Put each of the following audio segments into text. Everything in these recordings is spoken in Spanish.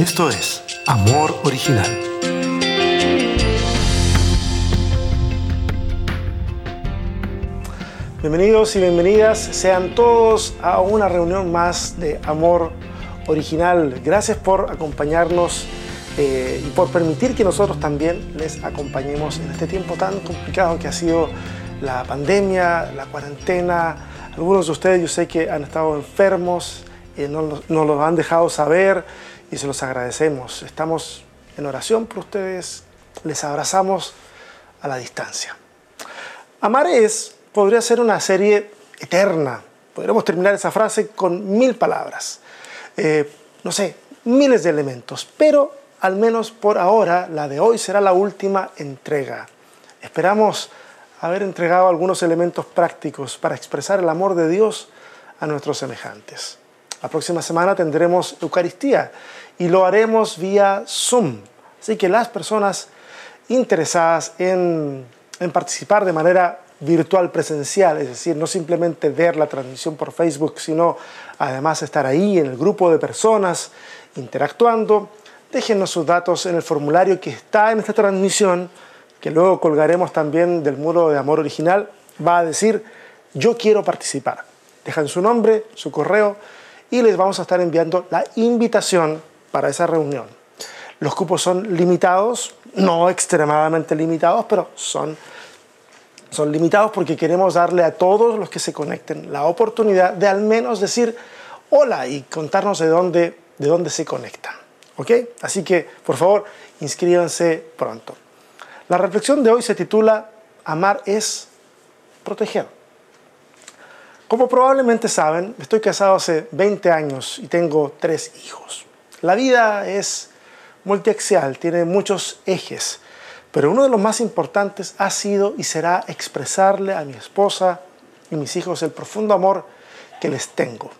Esto es Amor Original. Bienvenidos y bienvenidas sean todos a una reunión más de Amor Original. Gracias por acompañarnos eh, y por permitir que nosotros también les acompañemos en este tiempo tan complicado que ha sido la pandemia, la cuarentena. Algunos de ustedes yo sé que han estado enfermos, y no, nos lo han dejado saber y se los agradecemos. Estamos en oración por ustedes, les abrazamos a la distancia. Amar es podría ser una serie eterna. Podríamos terminar esa frase con mil palabras. Eh, no sé, miles de elementos, pero al menos por ahora la de hoy será la última entrega. Esperamos haber entregado algunos elementos prácticos para expresar el amor de Dios a nuestros semejantes. La próxima semana tendremos Eucaristía y lo haremos vía Zoom. Así que las personas interesadas en, participar de manera virtual presencial, es decir, no simplemente ver la transmisión por Facebook, sino además estar ahí en el grupo de personas interactuando, déjenos sus datos en el formulario que está en esta transmisión, que luego colgaremos también del muro de amor original, va a decir, yo quiero participar. Dejan su nombre, su correo y les vamos a estar enviando la invitación para esa reunión. Los cupos son limitados, no extremadamente limitados, pero son, son limitados porque queremos darle a todos los que se conecten la oportunidad de al menos decir hola y contarnos de dónde, de dónde se conectan. ¿Ok? Así que, por favor, inscríbanse pronto. La reflexión de hoy se titula Amar es proteger. Como probablemente saben, estoy casado hace 20 años y tengo tres hijos. La vida es multiaxial, tiene muchos ejes, pero uno de los más importantes ha sido y será expresarle a mi esposa y mis hijos el profundo amor que les tengo.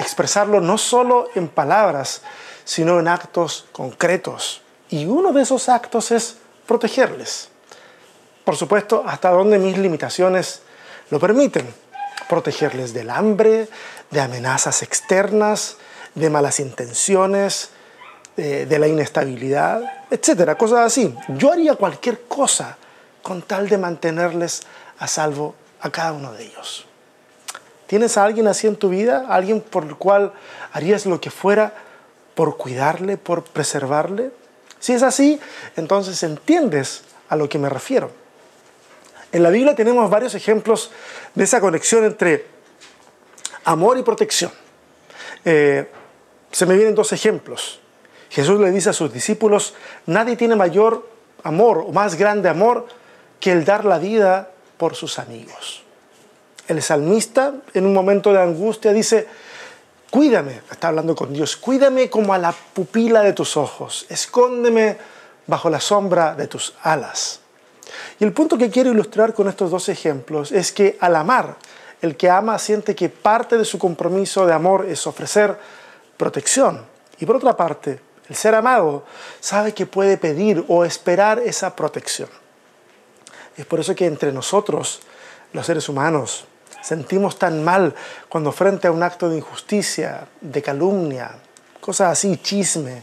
Expresarlo no solo en palabras, sino en actos concretos. Y uno de esos actos es protegerles. Por supuesto, hasta donde mis limitaciones lo permiten. Protegerles del hambre, de amenazas externas, de malas intenciones, de, la inestabilidad, etcétera, cosas así. Yo haría cualquier cosa con tal de mantenerles a salvo a cada uno de ellos. ¿Tienes a alguien así en tu vida? ¿Alguien por el cual harías lo que fuera por cuidarle, por preservarle? Si es así, entonces entiendes a lo que me refiero. En la Biblia tenemos varios ejemplos de esa conexión entre amor y protección. Eh, se me vienen dos ejemplos. Jesús le dice a sus discípulos, nadie tiene mayor amor o más grande amor que el dar la vida por sus amigos. El salmista en un momento de angustia dice, cuídame, está hablando con Dios, cuídame como a la pupila de tus ojos, escóndeme bajo la sombra de tus alas. Y el punto que quiero ilustrar con estos dos ejemplos es que al amar, el que ama siente que parte de su compromiso de amor es ofrecer protección. Y por otra parte, el ser amado sabe que puede pedir o esperar esa protección. Es por eso que entre nosotros, los seres humanos, sentimos tan mal cuando frente a un acto de injusticia, de calumnia, cosas así, chisme,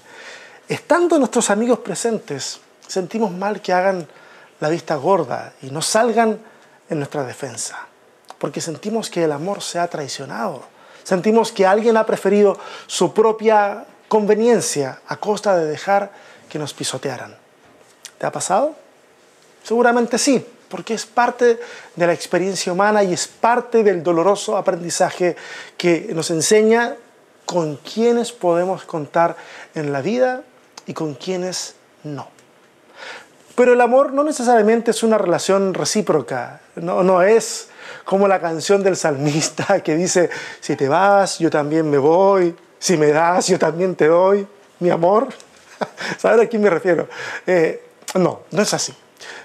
estando nuestros amigos presentes, sentimos mal que hagan la vista gorda y no salgan en nuestra defensa, porque sentimos que el amor se ha traicionado, sentimos que alguien ha preferido su propia conveniencia a costa de dejar que nos pisotearan. ¿Te ha pasado? Seguramente sí, porque es parte de la experiencia humana y es parte del doloroso aprendizaje que nos enseña con quiénes podemos contar en la vida y con quiénes no. Pero el amor no necesariamente es una relación recíproca, no, no es como la canción del salmista que dice, si te vas, yo también me voy, si me das, yo también te doy, mi amor. ¿Sabes a quién me refiero? Eh, no, no es así.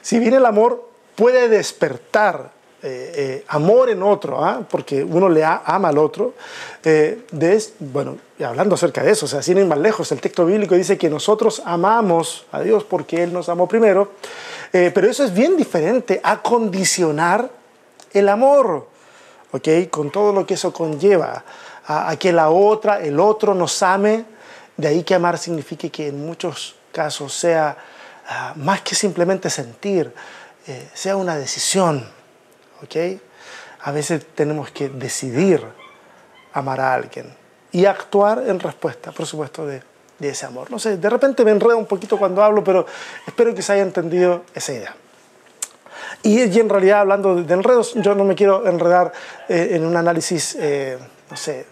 Si bien el amor puede despertar eh, eh, amor en otro, ¿ah? porque uno le ama al otro. Eh, de, bueno, hablando acerca de eso, o sea, sin ir más lejos, el texto bíblico dice que nosotros amamos a Dios porque Él nos amó primero, pero eso es bien diferente a condicionar el amor, ¿ok? Con todo lo que eso conlleva, a, a que la otra, el otro nos ame De ahí que amar signifique que en muchos casos sea ah, más que simplemente sentir, eh, sea una decisión. ¿Ok? A veces tenemos que decidir amar a alguien y actuar en respuesta, por supuesto, de, de ese amor. No sé, de repente me enredo un poquito cuando hablo, pero espero que se haya entendido esa idea. Y, en realidad, hablando de, enredos, yo no me quiero enredar eh, en un análisis, eh, no sé,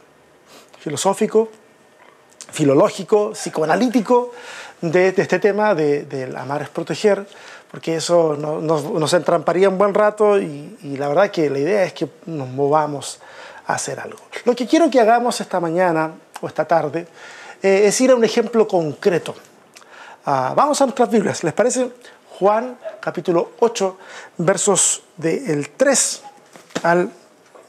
filosófico, filológico, psicoanalítico de, este tema de, del amar es proteger, porque eso nos, entramparía un buen rato y, la verdad que la idea es que nos movamos a hacer algo. Lo que quiero que hagamos esta mañana o esta tarde eh, es ir a un ejemplo concreto. Ah, vamos a nuestras Biblias, ¿les parece? Juan capítulo 8, versos del 3 al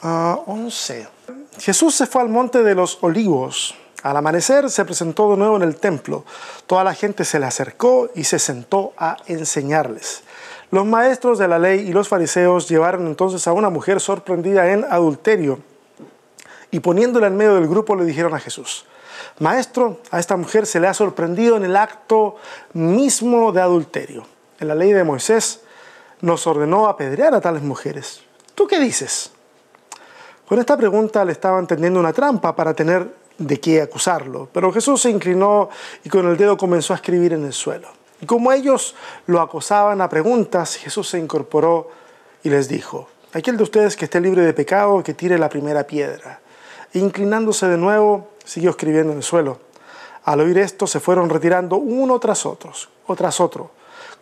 11. Ah, Jesús se fue al monte de los olivos. Al amanecer se presentó de nuevo en el templo. Toda la gente se le acercó y se sentó a enseñarles. Los maestros de la ley y los fariseos llevaron entonces a una mujer sorprendida en adulterio y poniéndola en medio del grupo le dijeron a Jesús, Maestro, a esta mujer se le ha sorprendido en el acto mismo de adulterio en la ley de Moisés nos ordenó apedrear a tales mujeres. ¿Tú qué dices? Con esta pregunta le estaban tendiendo una trampa para tener de qué acusarlo, pero Jesús se inclinó y con el dedo comenzó a escribir en el suelo. Y como ellos lo acosaban a preguntas, Jesús se incorporó y les dijo, aquel de ustedes que esté libre de pecado, que tire la primera piedra. E inclinándose de nuevo, siguió escribiendo en el suelo. Al oír esto, se fueron retirando uno tras otros, o tras otro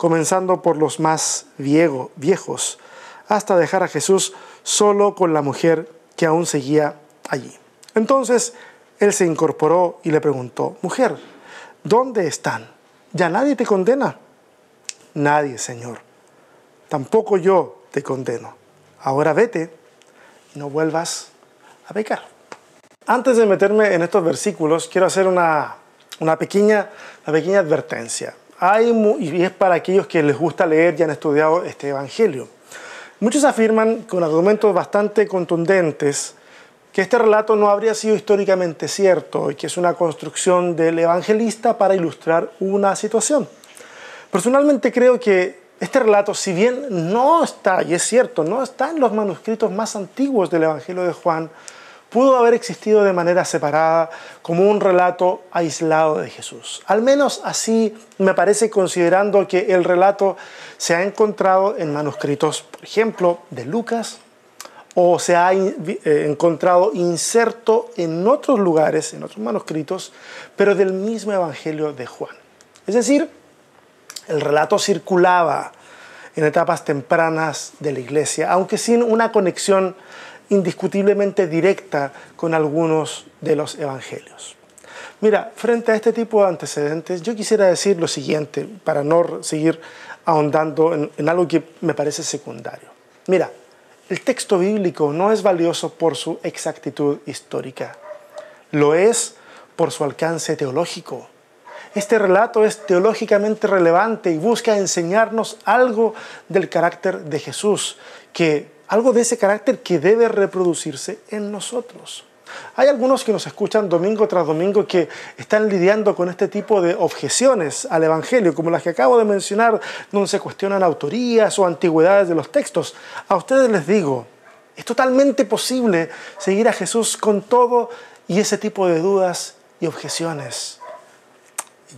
comenzando por los más viejos, hasta dejar a Jesús solo con la mujer que aún seguía allí. Entonces él se incorporó y le preguntó, mujer, ¿dónde están? ¿Ya nadie te condena? Nadie, Señor. Tampoco yo te condeno. Ahora vete y no vuelvas a pecar. Antes de meterme en estos versículos, quiero hacer una, una pequeña, una pequeña advertencia y es para aquellos que les gusta leer y han estudiado este Evangelio. Muchos afirman con argumentos bastante contundentes que este relato no habría sido históricamente cierto y que es una construcción del evangelista para ilustrar una situación. Personalmente creo que este relato, si bien no está, y es cierto, no está en los manuscritos más antiguos del Evangelio de Juan, pudo haber existido de manera separada como un relato aislado de Jesús. Al menos así me parece considerando que el relato se ha encontrado en manuscritos, por ejemplo, de Lucas, o se ha eh, encontrado inserto en otros lugares, en otros manuscritos, pero del mismo Evangelio de Juan. Es decir, el relato circulaba en etapas tempranas de la iglesia, aunque sin una conexión indiscutiblemente directa con algunos de los evangelios. Mira, frente a este tipo de antecedentes, yo quisiera decir lo siguiente, para no seguir ahondando en, algo que me parece secundario. Mira, el texto bíblico no es valioso por su exactitud histórica, lo es por su alcance teológico. Este relato es teológicamente relevante y busca enseñarnos algo del carácter de Jesús, que algo de ese carácter que debe reproducirse en nosotros. Hay algunos que nos escuchan domingo tras domingo que están lidiando con este tipo de objeciones al Evangelio, como las que acabo de mencionar, donde se cuestionan autorías o antigüedades de los textos. A ustedes les digo, es totalmente posible seguir a Jesús con todo y ese tipo de dudas y objeciones.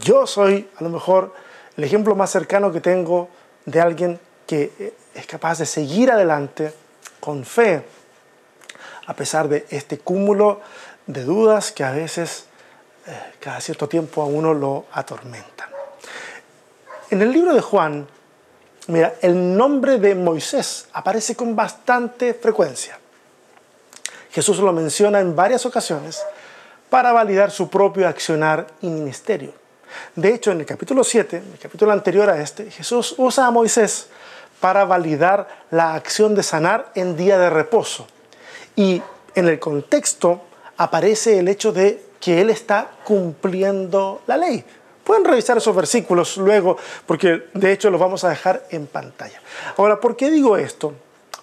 Yo soy a lo mejor el ejemplo más cercano que tengo de alguien que es capaz de seguir adelante con fe, a pesar de este cúmulo de dudas que a veces eh, cada cierto tiempo a uno lo atormentan. En el libro de Juan, mira, el nombre de Moisés aparece con bastante frecuencia. Jesús lo menciona en varias ocasiones para validar su propio accionar y ministerio. De hecho, en el capítulo 7, el capítulo anterior a este, Jesús usa a Moisés para validar la acción de sanar en día de reposo. Y en el contexto aparece el hecho de que Él está cumpliendo la ley. Pueden revisar esos versículos luego, porque de hecho los vamos a dejar en pantalla. Ahora, ¿por qué digo esto?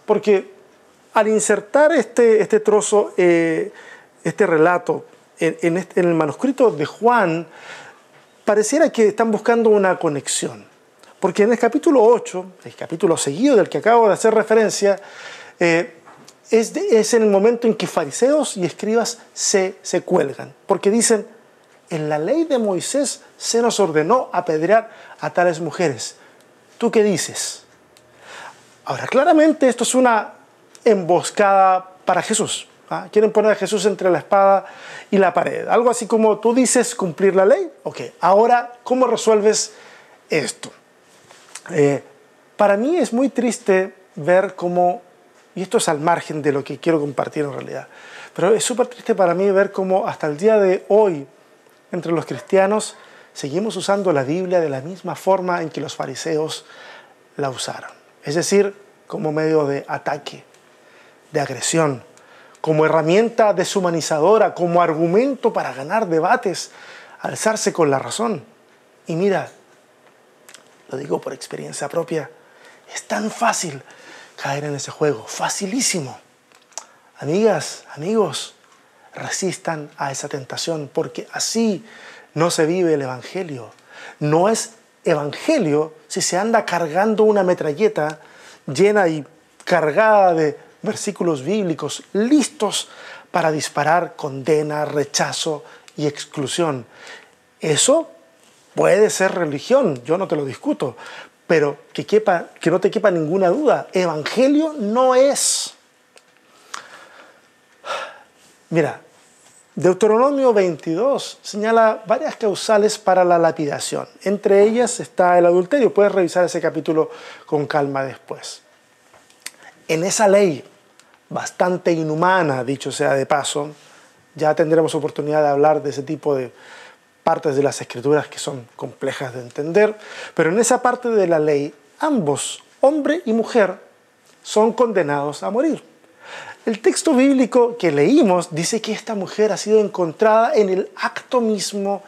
Porque al insertar este, este trozo, eh, este relato en, en el manuscrito de Juan pareciera que están buscando una conexión. Porque en el capítulo 8, el capítulo seguido del que acabo de hacer referencia, eh, es, es, en el momento en que fariseos y escribas se, se cuelgan. Porque dicen, en la ley de Moisés se nos ordenó apedrear a tales mujeres. ¿Tú qué dices? Ahora, claramente esto es una emboscada para Jesús. ¿ah? Quieren poner a Jesús entre la espada y la pared. Algo así como tú dices cumplir la ley. Ok, ahora, ¿cómo resuelves esto? Eh, para mí es muy triste ver cómo, y esto es al margen de lo que quiero compartir en realidad, pero es súper triste para mí ver cómo hasta el día de hoy, entre los cristianos, seguimos usando la Biblia de la misma forma en que los fariseos la usaron. Es decir, como medio de ataque, de agresión, como herramienta deshumanizadora, como argumento para ganar debates, alzarse con la razón. Y mira, lo digo por experiencia propia, es tan fácil caer en ese juego, facilísimo. Amigas, amigos, resistan a esa tentación, porque así no se vive el Evangelio. No es Evangelio si se anda cargando una metralleta llena y cargada de versículos bíblicos listos para disparar condena, rechazo y exclusión. Eso puede ser religión, yo no te lo discuto, pero que, que no te quepa ninguna duda, evangelio no es. Mira, Deuteronomio 22 señala varias causales para la lapidación. Entre ellas está el adulterio. Puedes revisar ese capítulo con calma después. En esa ley, bastante inhumana, dicho sea de paso, ya tendremos oportunidad de hablar de ese tipo de partes de las escrituras que son complejas de entender, pero en esa parte de la ley, ambos, hombre y mujer, son condenados a morir. El texto bíblico que leímos dice que esta mujer ha sido encontrada en el acto mismo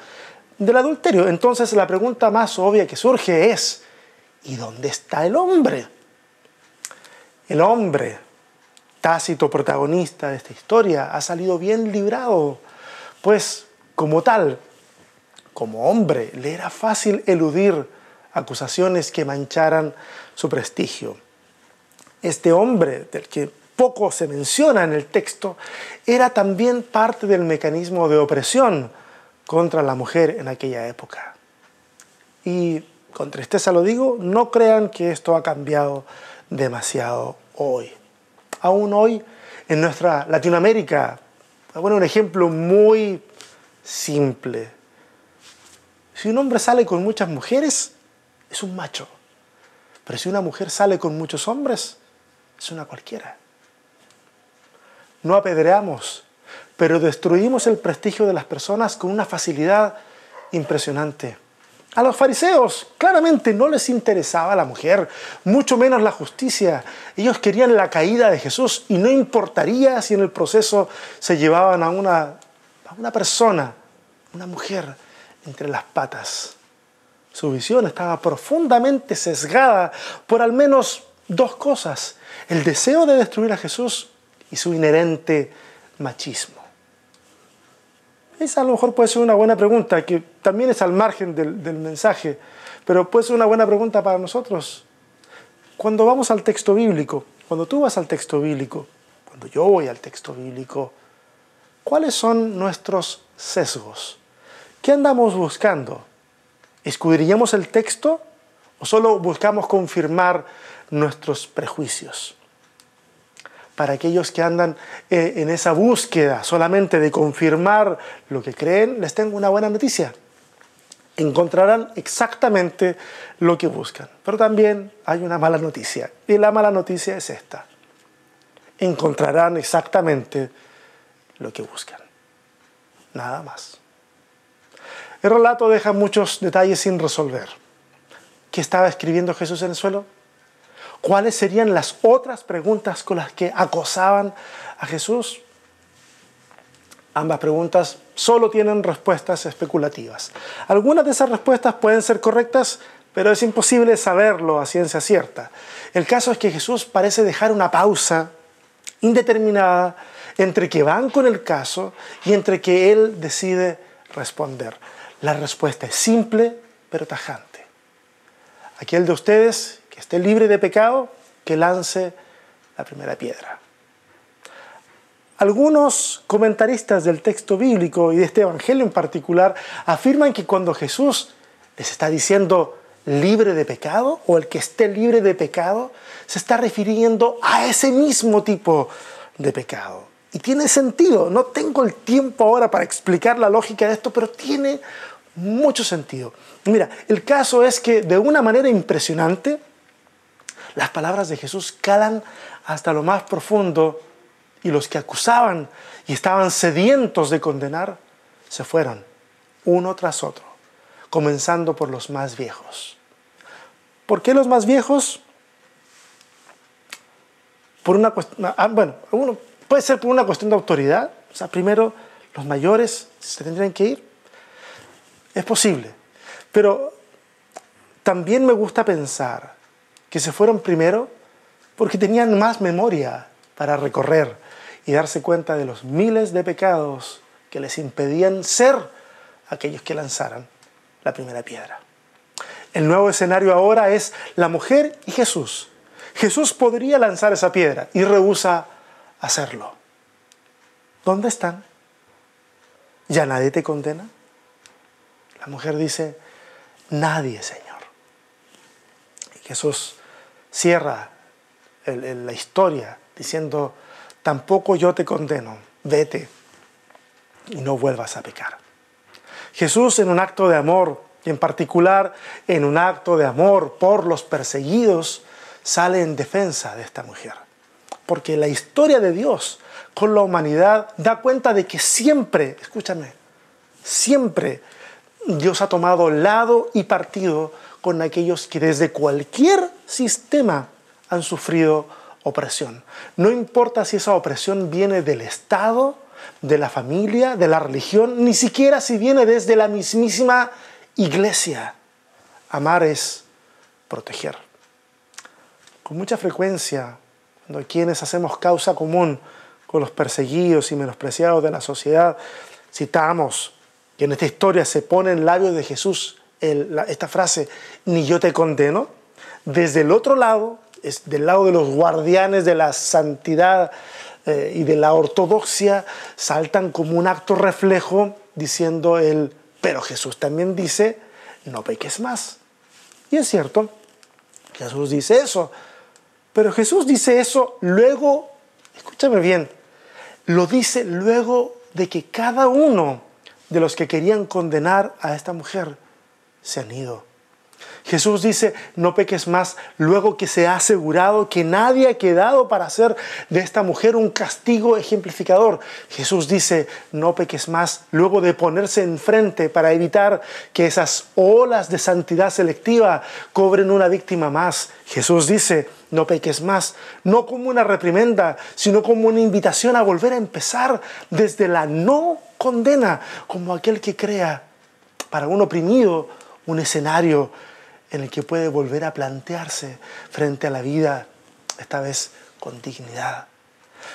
del adulterio. Entonces la pregunta más obvia que surge es, ¿y dónde está el hombre? El hombre, tácito protagonista de esta historia, ha salido bien librado, pues como tal, como hombre, le era fácil eludir acusaciones que mancharan su prestigio. Este hombre, del que poco se menciona en el texto, era también parte del mecanismo de opresión contra la mujer en aquella época. Y con tristeza lo digo, no crean que esto ha cambiado demasiado hoy. Aún hoy en nuestra Latinoamérica, bueno, un ejemplo muy simple. Si un hombre sale con muchas mujeres, es un macho. Pero si una mujer sale con muchos hombres, es una cualquiera. No apedreamos, pero destruimos el prestigio de las personas con una facilidad impresionante. A los fariseos claramente no les interesaba la mujer, mucho menos la justicia. Ellos querían la caída de Jesús y no importaría si en el proceso se llevaban a una, a una persona, una mujer, entre las patas. Su visión estaba profundamente sesgada por al menos dos cosas. El deseo de destruir a Jesús y su inherente machismo. Esa a lo mejor puede ser una buena pregunta, que también es al margen del, del mensaje, pero puede ser una buena pregunta para nosotros. Cuando vamos al texto bíblico, cuando tú vas al texto bíblico, cuando yo voy al texto bíblico, ¿cuáles son nuestros sesgos? ¿Qué andamos buscando? ¿Escudriñamos el texto o solo buscamos confirmar nuestros prejuicios? para aquellos que andan eh, en esa búsqueda solamente de confirmar lo que creen, les tengo una buena noticia. Encontrarán exactamente lo que buscan. Pero también hay una mala noticia. Y la mala noticia es esta. Encontrarán exactamente lo que buscan. Nada más. El relato deja muchos detalles sin resolver. ¿Qué estaba escribiendo Jesús en el suelo? ¿Cuáles serían las otras preguntas con las que acosaban a Jesús? Ambas preguntas solo tienen respuestas especulativas. Algunas de esas respuestas pueden ser correctas, pero es imposible saberlo a ciencia cierta. El caso es que Jesús parece dejar una pausa indeterminada entre que van con el caso y entre que él decide responder. La respuesta es simple pero tajante. Aquel de ustedes que esté libre de pecado, que lance la primera piedra. Algunos comentaristas del texto bíblico y de este evangelio en particular afirman que cuando Jesús les está diciendo libre de pecado o el que esté libre de pecado, se está refiriendo a ese mismo tipo de pecado. Y tiene sentido, no tengo el tiempo ahora para explicar la lógica de esto, pero tiene mucho sentido. Mira, el caso es que de una manera impresionante, las palabras de Jesús calan hasta lo más profundo y los que acusaban y estaban sedientos de condenar se fueron, uno tras otro, comenzando por los más viejos. ¿Por qué los más viejos? Por una cuestión, ah, bueno, uno puede ser por una cuestión de autoridad, o sea, primero los mayores se tendrían que ir. Es posible, pero también me gusta pensar que se fueron primero porque tenían más memoria para recorrer y darse cuenta de los miles de pecados que les impedían ser aquellos que lanzaran la primera piedra. El nuevo escenario ahora es la mujer y Jesús. Jesús podría lanzar esa piedra y rehúsa hacerlo. ¿Dónde están? ¿Ya nadie te condena? La mujer dice, nadie, Señor. Y Jesús cierra la historia diciendo, tampoco yo te condeno, vete y no vuelvas a pecar. Jesús en un acto de amor, y en particular en un acto de amor por los perseguidos, sale en defensa de esta mujer. Porque la historia de Dios con la humanidad da cuenta de que siempre, escúchame, siempre Dios ha tomado lado y partido con aquellos que desde cualquier sistema han sufrido opresión. No importa si esa opresión viene del Estado, de la familia, de la religión, ni siquiera si viene desde la mismísima iglesia. Amar es proteger. Con mucha frecuencia, cuando quienes hacemos causa común con los perseguidos y menospreciados de la sociedad, citamos que en esta historia se pone en labios de Jesús esta frase, ni yo te condeno, desde el otro lado es del lado de los guardianes de la santidad eh, y de la ortodoxia, saltan como un acto reflejo diciendo el, pero Jesús también dice, no peques más. Y es cierto, Jesús dice eso, pero Jesús dice eso luego, escúchame bien, lo dice luego de que cada uno de los que querían condenar a esta mujer se han ido. Jesús dice, no peques más, luego que se ha asegurado que nadie ha quedado para hacer de esta mujer un castigo ejemplificador. Jesús dice, no peques más, luego de ponerse enfrente para evitar que esas olas de santidad selectiva cobren una víctima más. Jesús dice, no peques más, no como una reprimenda, sino como una invitación a volver a empezar desde la no condena, como aquel que crea para un oprimido un escenario en el que puede volver a plantearse frente a la vida, esta vez con dignidad.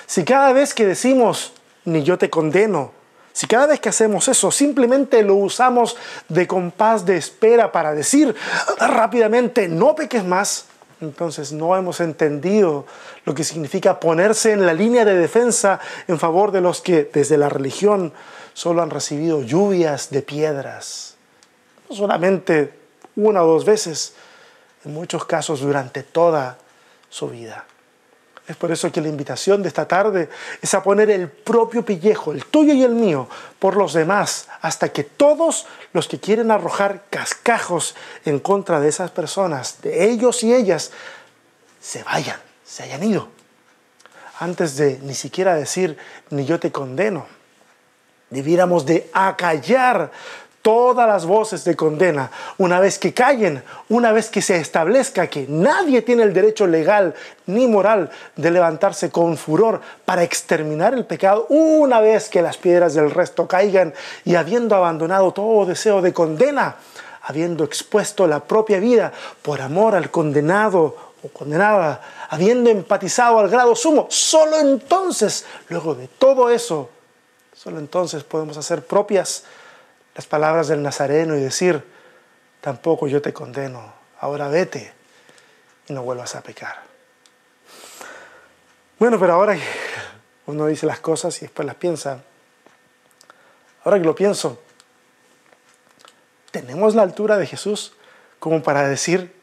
Si cada vez que decimos, ni yo te condeno, si cada vez que hacemos eso simplemente lo usamos de compás de espera para decir rápidamente, no peques más, entonces no hemos entendido lo que significa ponerse en la línea de defensa en favor de los que desde la religión solo han recibido lluvias de piedras. No solamente una o dos veces, en muchos casos durante toda su vida. Es por eso que la invitación de esta tarde es a poner el propio pellejo, el tuyo y el mío, por los demás, hasta que todos los que quieren arrojar cascajos en contra de esas personas, de ellos y ellas, se vayan, se hayan ido. Antes de ni siquiera decir, ni yo te condeno, debiéramos de acallar todas las voces de condena, una vez que callen, una vez que se establezca que nadie tiene el derecho legal ni moral de levantarse con furor para exterminar el pecado, una vez que las piedras del resto caigan y habiendo abandonado todo deseo de condena, habiendo expuesto la propia vida por amor al condenado o condenada, habiendo empatizado al grado sumo, solo entonces, luego de todo eso, solo entonces podemos hacer propias las palabras del Nazareno y decir, tampoco yo te condeno, ahora vete y no vuelvas a pecar. Bueno, pero ahora uno dice las cosas y después las piensa, ahora que lo pienso, ¿tenemos la altura de Jesús como para decir,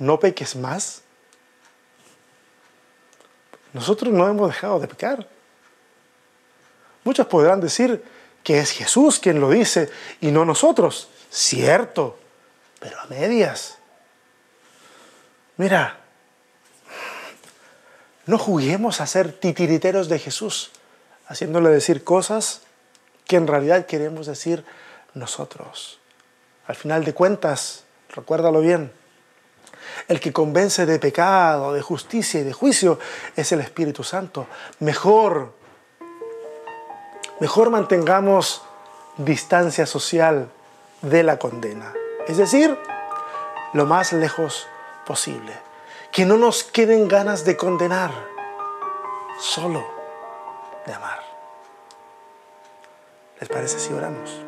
no peques más? Nosotros no hemos dejado de pecar. Muchos podrán decir que es Jesús quien lo dice y no nosotros. Cierto, pero a medias. Mira, no juguemos a ser titiriteros de Jesús, haciéndole decir cosas que en realidad queremos decir nosotros. Al final de cuentas, recuérdalo bien, el que convence de pecado, de justicia y de juicio es el Espíritu Santo. Mejor, mejor mantengamos distancia social de la condena. Es decir, lo más lejos posible. Que no nos queden ganas de condenar, solo de amar. ¿Les parece si oramos?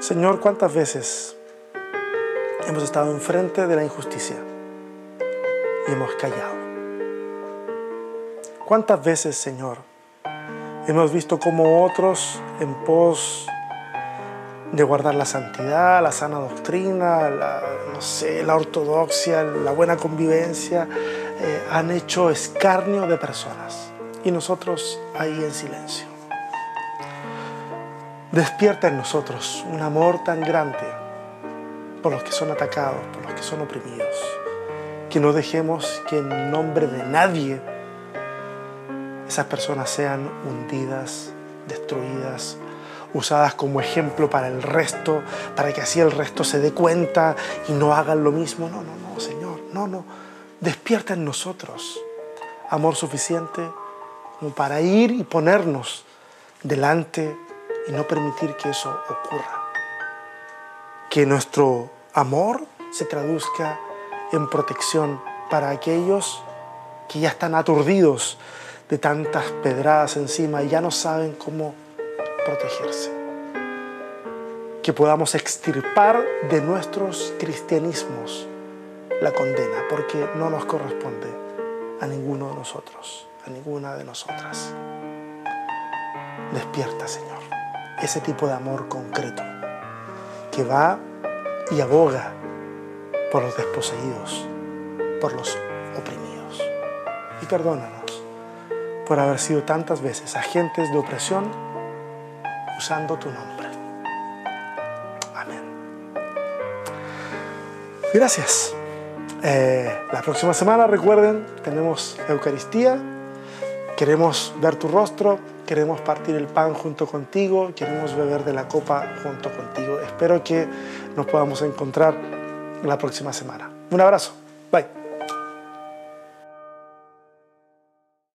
Señor, ¿cuántas veces hemos estado enfrente de la injusticia y hemos callado? ¿Cuántas veces, Señor, hemos visto como otros en pos de guardar la santidad, la sana doctrina, la, no sé, la ortodoxia, la buena convivencia, eh, han hecho escarnio de personas y nosotros ahí en silencio. Despierta en nosotros un amor tan grande por los que son atacados, por los que son oprimidos, que no dejemos que en nombre de nadie esas personas sean hundidas, destruidas, usadas como ejemplo para el resto, para que así el resto se dé cuenta y no hagan lo mismo. No, no, no, Señor, no, no. Despierta en nosotros amor suficiente como para ir y ponernos delante y no permitir que eso ocurra. Que nuestro amor se traduzca en protección para aquellos que ya están aturdidos de tantas pedradas encima y ya no saben cómo protegerse. Que podamos extirpar de nuestros cristianismos la condena, porque no nos corresponde a ninguno de nosotros, a ninguna de nosotras. Despierta, Señor, ese tipo de amor concreto que va y aboga por los desposeídos, por los oprimidos. Y perdónanos por haber sido tantas veces agentes de opresión usando tu nombre. Amén. Gracias. Eh, la próxima semana, recuerden, tenemos Eucaristía. Queremos ver tu rostro, queremos partir el pan junto contigo, queremos beber de la copa junto contigo. Espero que nos podamos encontrar la próxima semana. Un abrazo. Bye.